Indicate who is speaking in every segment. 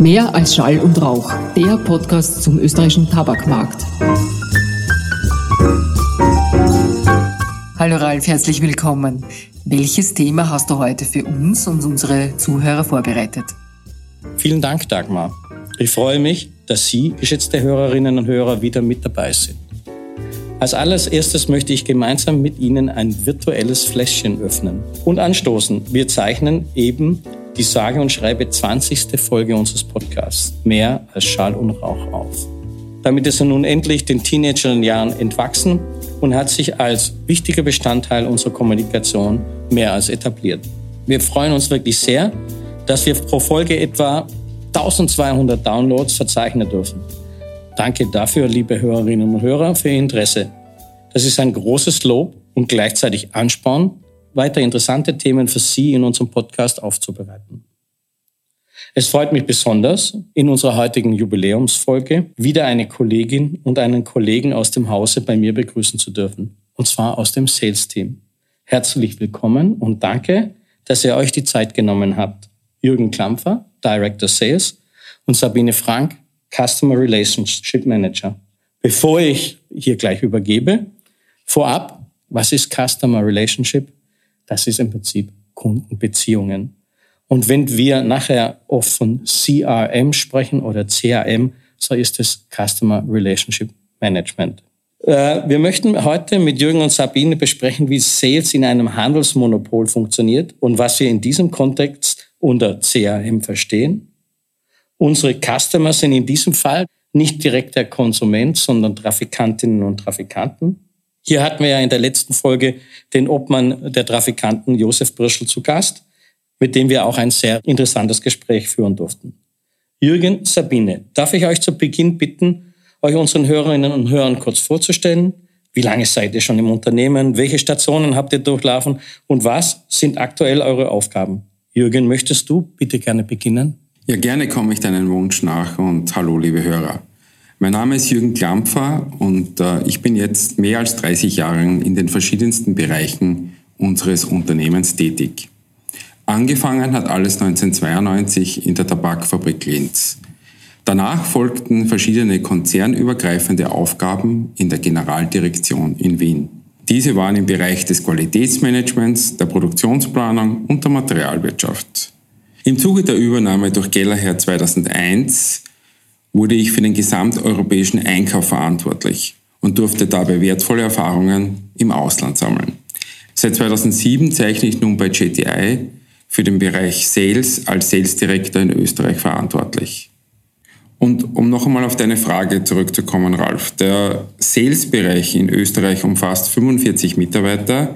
Speaker 1: Mehr als Schall und Rauch, der Podcast zum österreichischen Tabakmarkt. Hallo Ralf, herzlich willkommen. Welches Thema hast du heute für uns und unsere Zuhörer vorbereitet?
Speaker 2: Vielen Dank, Dagmar. Ich freue mich, dass Sie, geschätzte Hörerinnen und Hörer, wieder mit dabei sind. Als allererstes möchte ich gemeinsam mit Ihnen ein virtuelles Fläschchen öffnen und anstoßen. Wir zeichnen eben die sage und schreibe 20. Folge unseres Podcasts Mehr als Schall und Rauch auf. Damit ist er nun endlich den Teenagerjahren entwachsen und hat sich als wichtiger Bestandteil unserer Kommunikation mehr als etabliert. Wir freuen uns wirklich sehr, dass wir pro Folge etwa 1200 Downloads verzeichnen dürfen. Danke dafür, liebe Hörerinnen und Hörer, für Ihr Interesse. Das ist ein großes Lob und gleichzeitig Ansporn, weiter interessante Themen für Sie in unserem Podcast aufzubereiten. Es freut mich besonders, in unserer heutigen Jubiläumsfolge wieder eine Kollegin und einen Kollegen aus dem Hause bei mir begrüßen zu dürfen, und zwar aus dem Sales-Team. Herzlich willkommen und danke, dass ihr euch die Zeit genommen habt. Jürgen Klampfer, Director Sales, und Sabine Frank, Customer Relationship Manager. Bevor ich hier gleich übergebe, vorab, was ist Customer Relationship? Das ist im Prinzip Kundenbeziehungen. Und wenn wir nachher oft von CRM sprechen oder CRM, so ist es Customer Relationship Management. Äh, wir möchten heute mit Jürgen und Sabine besprechen, wie Sales in einem Handelsmonopol funktioniert und was wir in diesem Kontext unter CRM verstehen. Unsere Customer sind in diesem Fall nicht direkt der Konsument, sondern Trafikantinnen und Trafikanten. Hier hatten wir ja in der letzten Folge den Obmann der Trafikanten Josef Birschel zu Gast, mit dem wir auch ein sehr interessantes Gespräch führen durften. Jürgen, Sabine, darf ich euch zu Beginn bitten, euch unseren Hörerinnen und Hörern kurz vorzustellen? Wie lange seid ihr schon im Unternehmen? Welche Stationen habt ihr durchlaufen? Und was sind aktuell eure Aufgaben? Jürgen, möchtest du bitte gerne beginnen?
Speaker 3: Ja, gerne komme ich deinen Wunsch nach und hallo, liebe Hörer. Mein Name ist Jürgen Klampfer und äh, ich bin jetzt mehr als 30 Jahre in den verschiedensten Bereichen unseres Unternehmens tätig. Angefangen hat alles 1992 in der Tabakfabrik Linz. Danach folgten verschiedene konzernübergreifende Aufgaben in der Generaldirektion in Wien. Diese waren im Bereich des Qualitätsmanagements, der Produktionsplanung und der Materialwirtschaft. Im Zuge der Übernahme durch Gellerherr 2001 wurde ich für den gesamteuropäischen Einkauf verantwortlich und durfte dabei wertvolle Erfahrungen im Ausland sammeln. Seit 2007 zeichne ich nun bei JTI für den Bereich Sales als Sales Director in Österreich verantwortlich. Und um noch einmal auf deine Frage zurückzukommen, Ralf, der Sales-Bereich in Österreich umfasst 45 Mitarbeiter,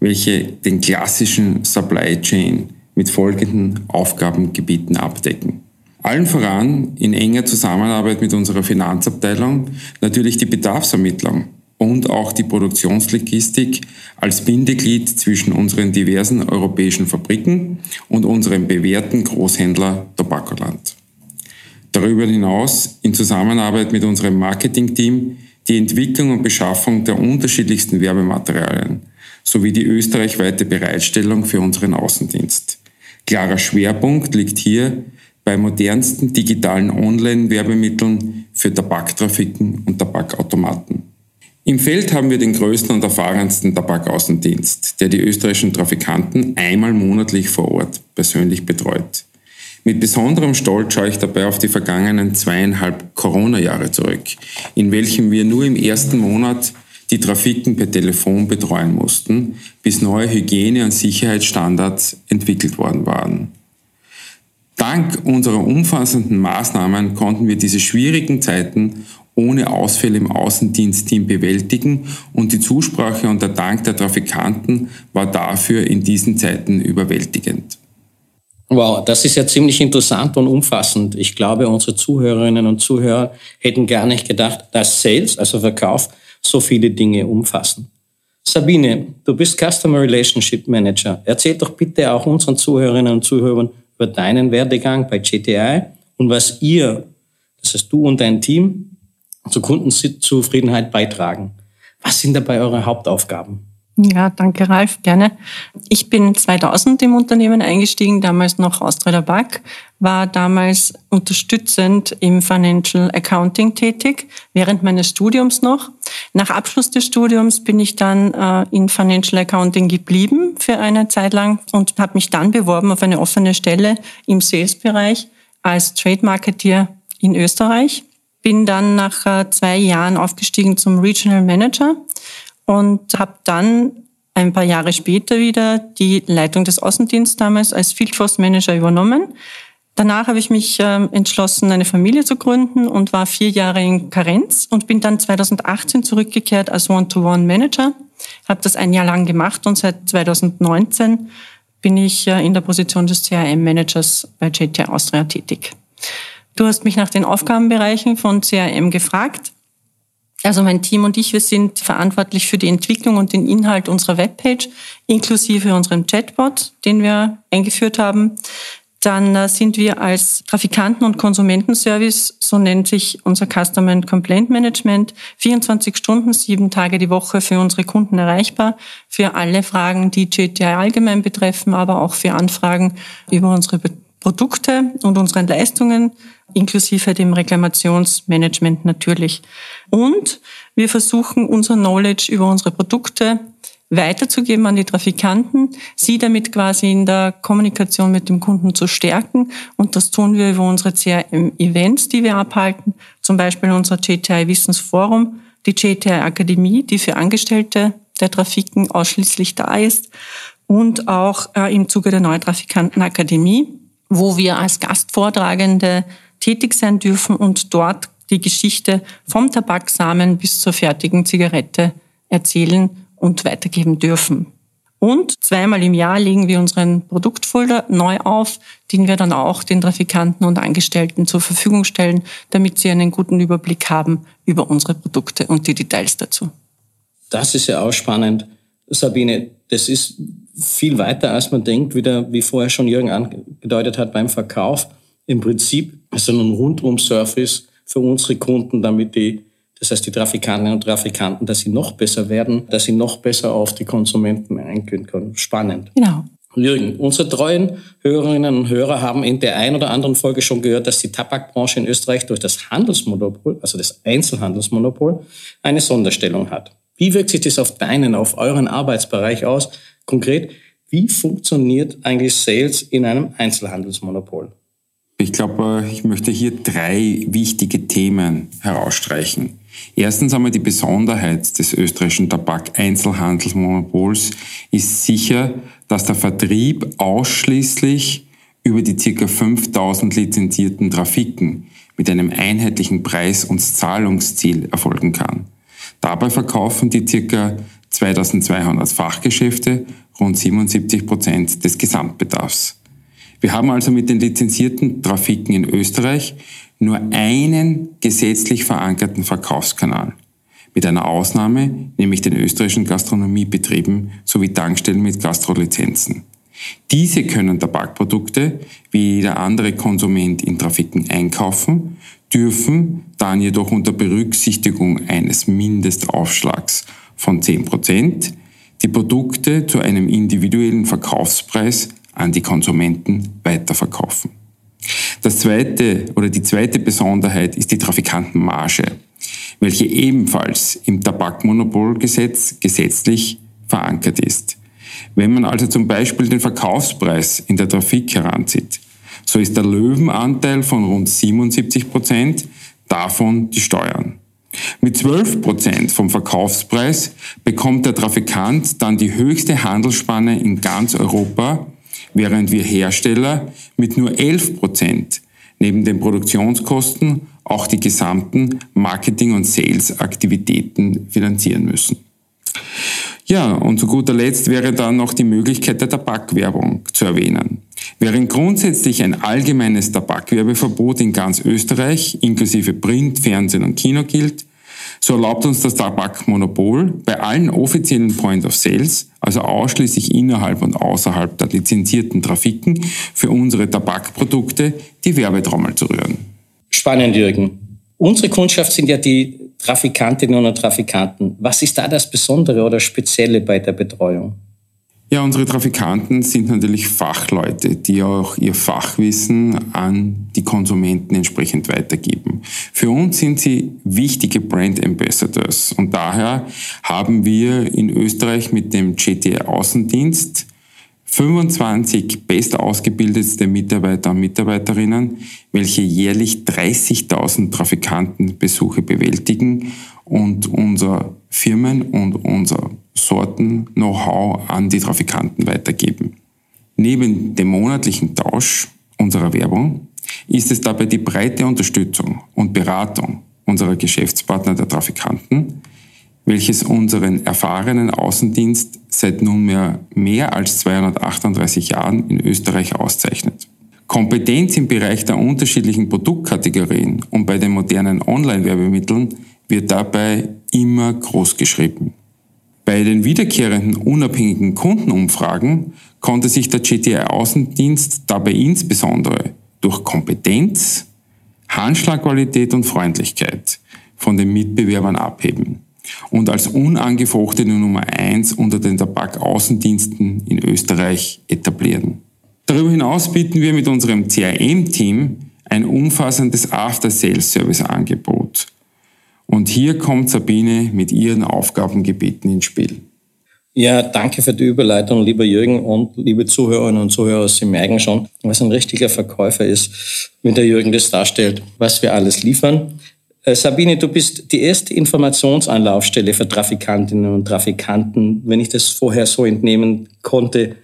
Speaker 3: welche den klassischen Supply Chain mit folgenden Aufgabengebieten abdecken. Allen voran in enger Zusammenarbeit mit unserer Finanzabteilung natürlich die Bedarfsermittlung und auch die Produktionslogistik als Bindeglied zwischen unseren diversen europäischen Fabriken und unserem bewährten Großhändler Tobakoland. Darüber hinaus in Zusammenarbeit mit unserem Marketingteam die Entwicklung und Beschaffung der unterschiedlichsten Werbematerialien sowie die österreichweite Bereitstellung für unseren Außendienst. Klarer Schwerpunkt liegt hier bei modernsten digitalen Online-Werbemitteln für Tabaktrafiken und Tabakautomaten. Im Feld haben wir den größten und erfahrensten Tabakaußendienst, der die österreichischen Trafikanten einmal monatlich vor Ort persönlich betreut. Mit besonderem Stolz schaue ich dabei auf die vergangenen zweieinhalb Corona-Jahre zurück, in welchem wir nur im ersten Monat die Trafiken per Telefon betreuen mussten, bis neue Hygiene- und Sicherheitsstandards entwickelt worden waren. Dank unserer umfassenden Maßnahmen konnten wir diese schwierigen Zeiten ohne Ausfälle im Außendienstteam bewältigen und die Zusprache und der Dank der Trafikanten war dafür in diesen Zeiten überwältigend.
Speaker 2: Wow, das ist ja ziemlich interessant und umfassend. Ich glaube, unsere Zuhörerinnen und Zuhörer hätten gar nicht gedacht, dass Sales, also Verkauf, so viele Dinge umfassen. Sabine, du bist Customer Relationship Manager. Erzähl doch bitte auch unseren Zuhörerinnen und Zuhörern über deinen Werdegang bei GTI und was ihr, das heißt du und dein Team, zur Kundenzufriedenheit beitragen. Was sind dabei eure Hauptaufgaben?
Speaker 4: Ja, danke Ralf, gerne. Ich bin 2000 im Unternehmen eingestiegen, damals noch Austria Tabak, war damals unterstützend im Financial Accounting tätig, während meines Studiums noch. Nach Abschluss des Studiums bin ich dann äh, in Financial Accounting geblieben für eine Zeit lang und habe mich dann beworben auf eine offene Stelle im Sales-Bereich als Trade Marketeer in Österreich. Bin dann nach äh, zwei Jahren aufgestiegen zum Regional Manager und habe dann ein paar Jahre später wieder die Leitung des Außendienstes damals als Field Force Manager übernommen. Danach habe ich mich äh, entschlossen, eine Familie zu gründen und war vier Jahre in Karenz und bin dann 2018 zurückgekehrt als One-to-One-Manager. Habe das ein Jahr lang gemacht und seit 2019 bin ich äh, in der Position des CRM-Managers bei JT Austria tätig. Du hast mich nach den Aufgabenbereichen von CRM gefragt. Also mein Team und ich, wir sind verantwortlich für die Entwicklung und den Inhalt unserer Webpage, inklusive unserem Chatbot, den wir eingeführt haben. Dann äh, sind wir als Trafikanten- und Konsumentenservice, so nennt sich unser Customer and Complaint Management, 24 Stunden, sieben Tage die Woche für unsere Kunden erreichbar, für alle Fragen, die GTI allgemein betreffen, aber auch für Anfragen über unsere Produkte und unsere Leistungen inklusive dem Reklamationsmanagement natürlich. Und wir versuchen unser Knowledge über unsere Produkte weiterzugeben an die Trafikanten, sie damit quasi in der Kommunikation mit dem Kunden zu stärken. Und das tun wir über unsere CRM-Events, die wir abhalten, zum Beispiel unser GTI Wissensforum, die GTI Akademie, die für Angestellte der Trafiken ausschließlich da ist, und auch äh, im Zuge der Neutrafikantenakademie, wo wir als Gastvortragende tätig sein dürfen und dort die Geschichte vom Tabaksamen bis zur fertigen Zigarette erzählen und weitergeben dürfen. Und zweimal im Jahr legen wir unseren Produktfolder neu auf, den wir dann auch den Trafikanten und Angestellten zur Verfügung stellen, damit sie einen guten Überblick haben über unsere Produkte und die Details dazu.
Speaker 2: Das ist ja auch spannend. Sabine, das ist viel weiter, als man denkt, wieder, wie vorher schon Jürgen angedeutet hat, beim Verkauf. Im Prinzip ist es ein Rundum-Service für unsere Kunden, damit die, das heißt die Trafikantinnen und Trafikanten, dass sie noch besser werden, dass sie noch besser auf die Konsumenten eingehen können. Spannend.
Speaker 4: Genau.
Speaker 2: Jürgen, unsere treuen Hörerinnen und Hörer haben in der ein oder anderen Folge schon gehört, dass die Tabakbranche in Österreich durch das Handelsmonopol, also das Einzelhandelsmonopol, eine Sonderstellung hat. Wie wirkt sich das auf deinen, auf euren Arbeitsbereich aus? Konkret, wie funktioniert eigentlich Sales in einem Einzelhandelsmonopol?
Speaker 3: Ich glaube, ich möchte hier drei wichtige Themen herausstreichen. Erstens einmal die Besonderheit des österreichischen Tabak-Einzelhandelsmonopols ist sicher, dass der Vertrieb ausschließlich über die ca. 5000 lizenzierten Trafiken mit einem einheitlichen Preis- und Zahlungsziel erfolgen kann. Dabei verkaufen die ca. 2200 Fachgeschäfte rund 77 Prozent des Gesamtbedarfs. Wir haben also mit den lizenzierten Trafiken in Österreich nur einen gesetzlich verankerten Verkaufskanal. Mit einer Ausnahme, nämlich den österreichischen Gastronomiebetrieben sowie Tankstellen mit Gastrolizenzen. Diese können Tabakprodukte wie jeder andere Konsument in Trafiken einkaufen, dürfen dann jedoch unter Berücksichtigung eines Mindestaufschlags von 10% die Produkte zu einem individuellen Verkaufspreis an die Konsumenten weiterverkaufen. Das zweite oder die zweite Besonderheit ist die Trafikantenmarge, welche ebenfalls im Tabakmonopolgesetz gesetzlich verankert ist. Wenn man also zum Beispiel den Verkaufspreis in der Trafik heranzieht, so ist der Löwenanteil von rund 77 Prozent, davon die Steuern. Mit 12 Prozent vom Verkaufspreis bekommt der Trafikant dann die höchste Handelsspanne in ganz Europa während wir Hersteller mit nur 11 Prozent neben den Produktionskosten auch die gesamten Marketing- und Sales-Aktivitäten finanzieren müssen. Ja, und zu guter Letzt wäre dann noch die Möglichkeit der Tabakwerbung zu erwähnen. Während grundsätzlich ein allgemeines Tabakwerbeverbot in ganz Österreich inklusive Print, Fernsehen und Kino gilt, so erlaubt uns das Tabakmonopol bei allen offiziellen Point of Sales, also ausschließlich innerhalb und außerhalb der lizenzierten Trafiken, für unsere Tabakprodukte die Werbetrommel zu rühren.
Speaker 2: Spannend, Jürgen. Unsere Kundschaft sind ja die Trafikantinnen und Trafikanten. Was ist da das Besondere oder Spezielle bei der Betreuung?
Speaker 3: Ja, unsere Trafikanten sind natürlich Fachleute, die auch ihr Fachwissen an die Konsumenten entsprechend weitergeben. Für uns sind sie wichtige Brand Ambassadors und daher haben wir in Österreich mit dem GT Außendienst 25 bestausgebildete Mitarbeiter und Mitarbeiterinnen, welche jährlich 30.000 Trafikantenbesuche bewältigen und unser Firmen und unser Sorten-Know-how an die Trafikanten weitergeben. Neben dem monatlichen Tausch unserer Werbung ist es dabei die breite Unterstützung und Beratung unserer Geschäftspartner der Trafikanten, welches unseren erfahrenen Außendienst seit nunmehr mehr als 238 Jahren in Österreich auszeichnet. Kompetenz im Bereich der unterschiedlichen Produktkategorien und bei den modernen Online-Werbemitteln wird dabei immer groß geschrieben. Bei den wiederkehrenden unabhängigen Kundenumfragen konnte sich der GTI Außendienst dabei insbesondere durch Kompetenz, Handschlagqualität und Freundlichkeit von den Mitbewerbern abheben und als unangefochtene Nummer eins unter den Tabakaußendiensten in Österreich etablieren. Darüber hinaus bieten wir mit unserem CRM-Team ein umfassendes After-Sales-Service-Angebot – und hier kommt Sabine mit ihren Aufgabengebieten ins Spiel.
Speaker 2: Ja, danke für die Überleitung, lieber Jürgen und liebe Zuhörerinnen und Zuhörer. Sie merken schon, was ein richtiger Verkäufer ist, wenn der Jürgen das darstellt, was wir alles liefern. Äh, Sabine, du bist die erste Informationsanlaufstelle für Trafikantinnen und Trafikanten, wenn ich das vorher so entnehmen konnte.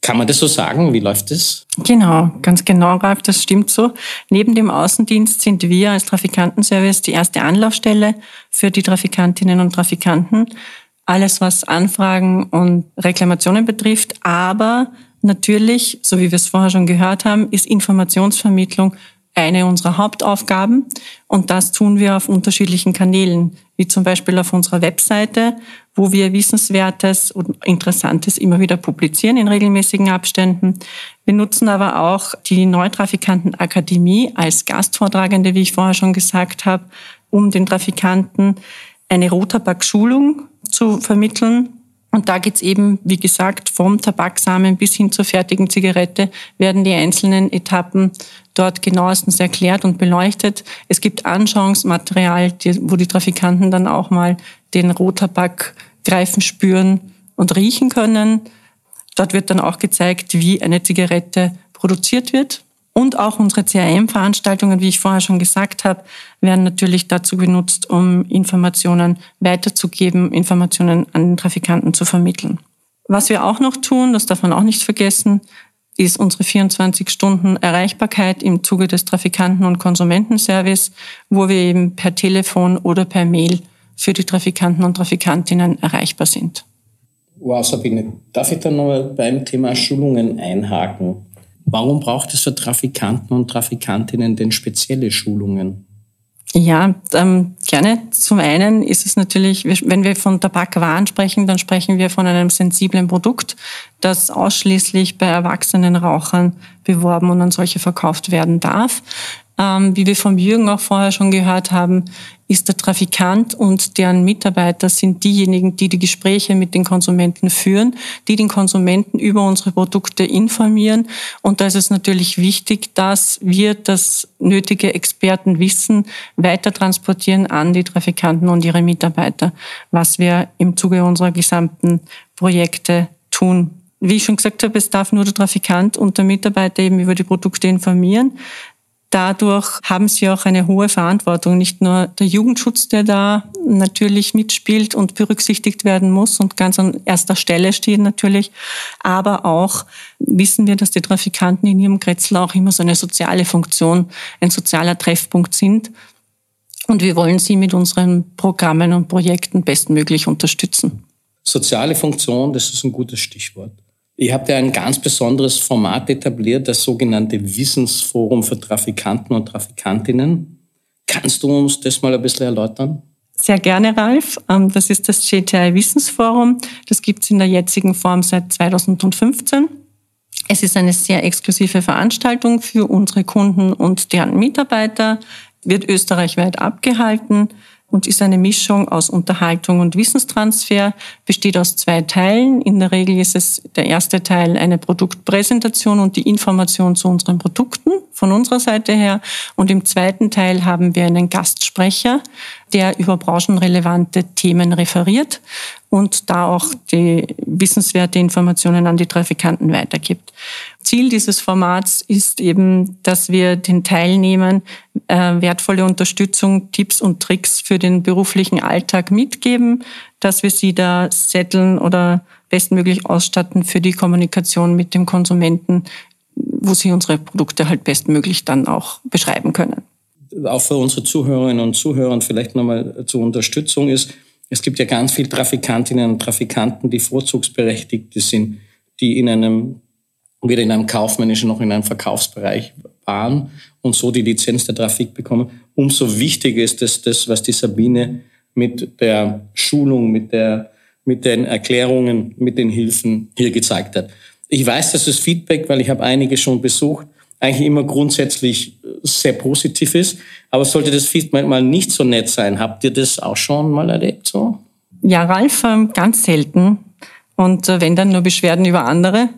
Speaker 2: Kann man das so sagen? Wie läuft das?
Speaker 4: Genau, ganz genau, Ralf, das stimmt so. Neben dem Außendienst sind wir als Trafikantenservice die erste Anlaufstelle für die Trafikantinnen und Trafikanten. Alles, was Anfragen und Reklamationen betrifft, aber natürlich, so wie wir es vorher schon gehört haben, ist Informationsvermittlung eine unserer Hauptaufgaben und das tun wir auf unterschiedlichen Kanälen, wie zum Beispiel auf unserer Webseite, wo wir Wissenswertes und Interessantes immer wieder publizieren in regelmäßigen Abständen. Wir nutzen aber auch die Neutrafikantenakademie als Gastvortragende, wie ich vorher schon gesagt habe, um den Trafikanten eine Rotabak-Schulung zu vermitteln, und da geht's eben, wie gesagt, vom Tabaksamen bis hin zur fertigen Zigarette werden die einzelnen Etappen dort genauestens erklärt und beleuchtet. Es gibt Anschauungsmaterial, wo die Trafikanten dann auch mal den Rohtabak greifen, spüren und riechen können. Dort wird dann auch gezeigt, wie eine Zigarette produziert wird. Und auch unsere CRM-Veranstaltungen, wie ich vorher schon gesagt habe, werden natürlich dazu genutzt, um Informationen weiterzugeben, Informationen an den Trafikanten zu vermitteln. Was wir auch noch tun, das darf man auch nicht vergessen, ist unsere 24 Stunden Erreichbarkeit im Zuge des Trafikanten- und Konsumentenservice, wo wir eben per Telefon oder per Mail für die Trafikanten und Trafikantinnen erreichbar sind.
Speaker 2: Wow, Sabine, darf ich da noch beim Thema Schulungen einhaken? Warum braucht es für Trafikanten und Trafikantinnen denn spezielle Schulungen?
Speaker 4: Ja, ähm, gerne. Zum einen ist es natürlich, wenn wir von Tabakwaren sprechen, dann sprechen wir von einem sensiblen Produkt, das ausschließlich bei erwachsenen Rauchern beworben und an solche verkauft werden darf. Ähm, wie wir vom Jürgen auch vorher schon gehört haben, ist der Trafikant und deren Mitarbeiter sind diejenigen, die die Gespräche mit den Konsumenten führen, die den Konsumenten über unsere Produkte informieren. Und da ist es natürlich wichtig, dass wir das nötige Expertenwissen weiter transportieren an die Trafikanten und ihre Mitarbeiter, was wir im Zuge unserer gesamten Projekte tun. Wie ich schon gesagt habe, es darf nur der Trafikant und der Mitarbeiter eben über die Produkte informieren. Dadurch haben sie auch eine hohe Verantwortung. Nicht nur der Jugendschutz, der da natürlich mitspielt und berücksichtigt werden muss und ganz an erster Stelle steht natürlich, aber auch wissen wir, dass die Trafikanten in ihrem Kretzel auch immer so eine soziale Funktion, ein sozialer Treffpunkt sind. Und wir wollen sie mit unseren Programmen und Projekten bestmöglich unterstützen.
Speaker 2: Soziale Funktion, das ist ein gutes Stichwort. Ihr habt ja ein ganz besonderes Format etabliert, das sogenannte Wissensforum für Trafikanten und Trafikantinnen. Kannst du uns das mal ein bisschen erläutern?
Speaker 4: Sehr gerne, Ralf. Ähm, das ist das GTI Wissensforum. Das gibt es in der jetzigen Form seit 2015. Es ist eine sehr exklusive Veranstaltung für unsere Kunden und deren Mitarbeiter, wird österreichweit abgehalten. Und ist eine Mischung aus Unterhaltung und Wissenstransfer, besteht aus zwei Teilen. In der Regel ist es der erste Teil eine Produktpräsentation und die Information zu unseren Produkten von unserer Seite her. Und im zweiten Teil haben wir einen Gastsprecher, der über branchenrelevante Themen referiert und da auch die wissenswerte Informationen an die Trafikanten weitergibt. Ziel dieses Formats ist eben, dass wir den Teilnehmern äh, wertvolle Unterstützung, Tipps und Tricks für den beruflichen Alltag mitgeben, dass wir sie da setteln oder bestmöglich ausstatten für die Kommunikation mit dem Konsumenten, wo sie unsere Produkte halt bestmöglich dann auch beschreiben können.
Speaker 2: Auch für unsere Zuhörerinnen und Zuhörer vielleicht nochmal zur Unterstützung ist, es gibt ja ganz viele Trafikantinnen und Trafikanten, die Vorzugsberechtigte sind, die in einem, weder in einem kaufmännischen noch in einem Verkaufsbereich waren und so die Lizenz der Trafik bekommen. Umso wichtiger ist es, das, was die Sabine mit der Schulung, mit der, mit den Erklärungen, mit den Hilfen hier gezeigt hat. Ich weiß, dass das Feedback, weil ich habe einige schon besucht, eigentlich immer grundsätzlich sehr positiv ist. Aber sollte das Feedback mal nicht so nett sein, habt ihr das auch schon mal erlebt so?
Speaker 4: Ja, Ralf, ähm, ganz selten. Und äh, wenn dann nur Beschwerden über andere.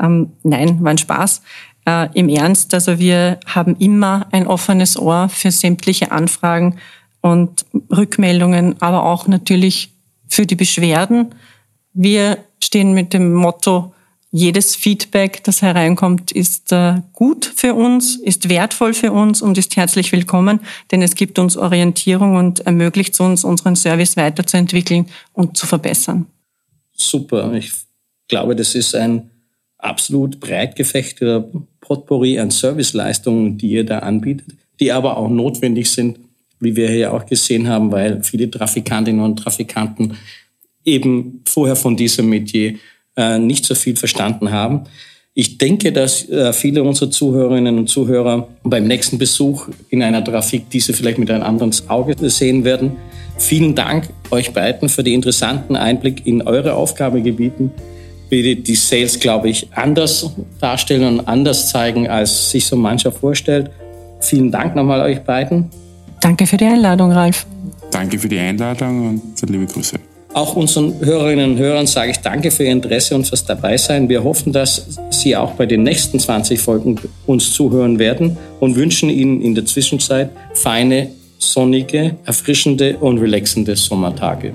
Speaker 4: Ähm, nein, war ein Spaß. Äh, Im Ernst, also wir haben immer ein offenes Ohr für sämtliche Anfragen und Rückmeldungen, aber auch natürlich für die Beschwerden. Wir stehen mit dem Motto, jedes Feedback, das hereinkommt, ist äh, gut für uns, ist wertvoll für uns und ist herzlich willkommen, denn es gibt uns Orientierung und ermöglicht uns, unseren Service weiterzuentwickeln und zu verbessern.
Speaker 2: Super. Ich glaube, das ist ein absolut breit gefächerter Potpourri an Serviceleistungen, die ihr da anbietet, die aber auch notwendig sind, wie wir hier auch gesehen haben, weil viele Trafikantinnen und Trafikanten eben vorher von diesem Metier äh, nicht so viel verstanden haben. Ich denke, dass äh, viele unserer Zuhörerinnen und Zuhörer beim nächsten Besuch in einer Trafik diese vielleicht mit einem anderen Auge sehen werden. Vielen Dank euch beiden für den interessanten Einblick in eure Aufgabegebieten. Bitte die Sales, glaube ich, anders darstellen und anders zeigen, als sich so mancher vorstellt. Vielen Dank nochmal euch beiden.
Speaker 4: Danke für die Einladung, Ralf.
Speaker 3: Danke für die Einladung und liebe Grüße.
Speaker 2: Auch unseren Hörerinnen und Hörern sage ich danke für Ihr Interesse und fürs Dabeisein. Wir hoffen, dass Sie auch bei den nächsten 20 Folgen uns zuhören werden und wünschen Ihnen in der Zwischenzeit feine, sonnige, erfrischende und relaxende Sommertage.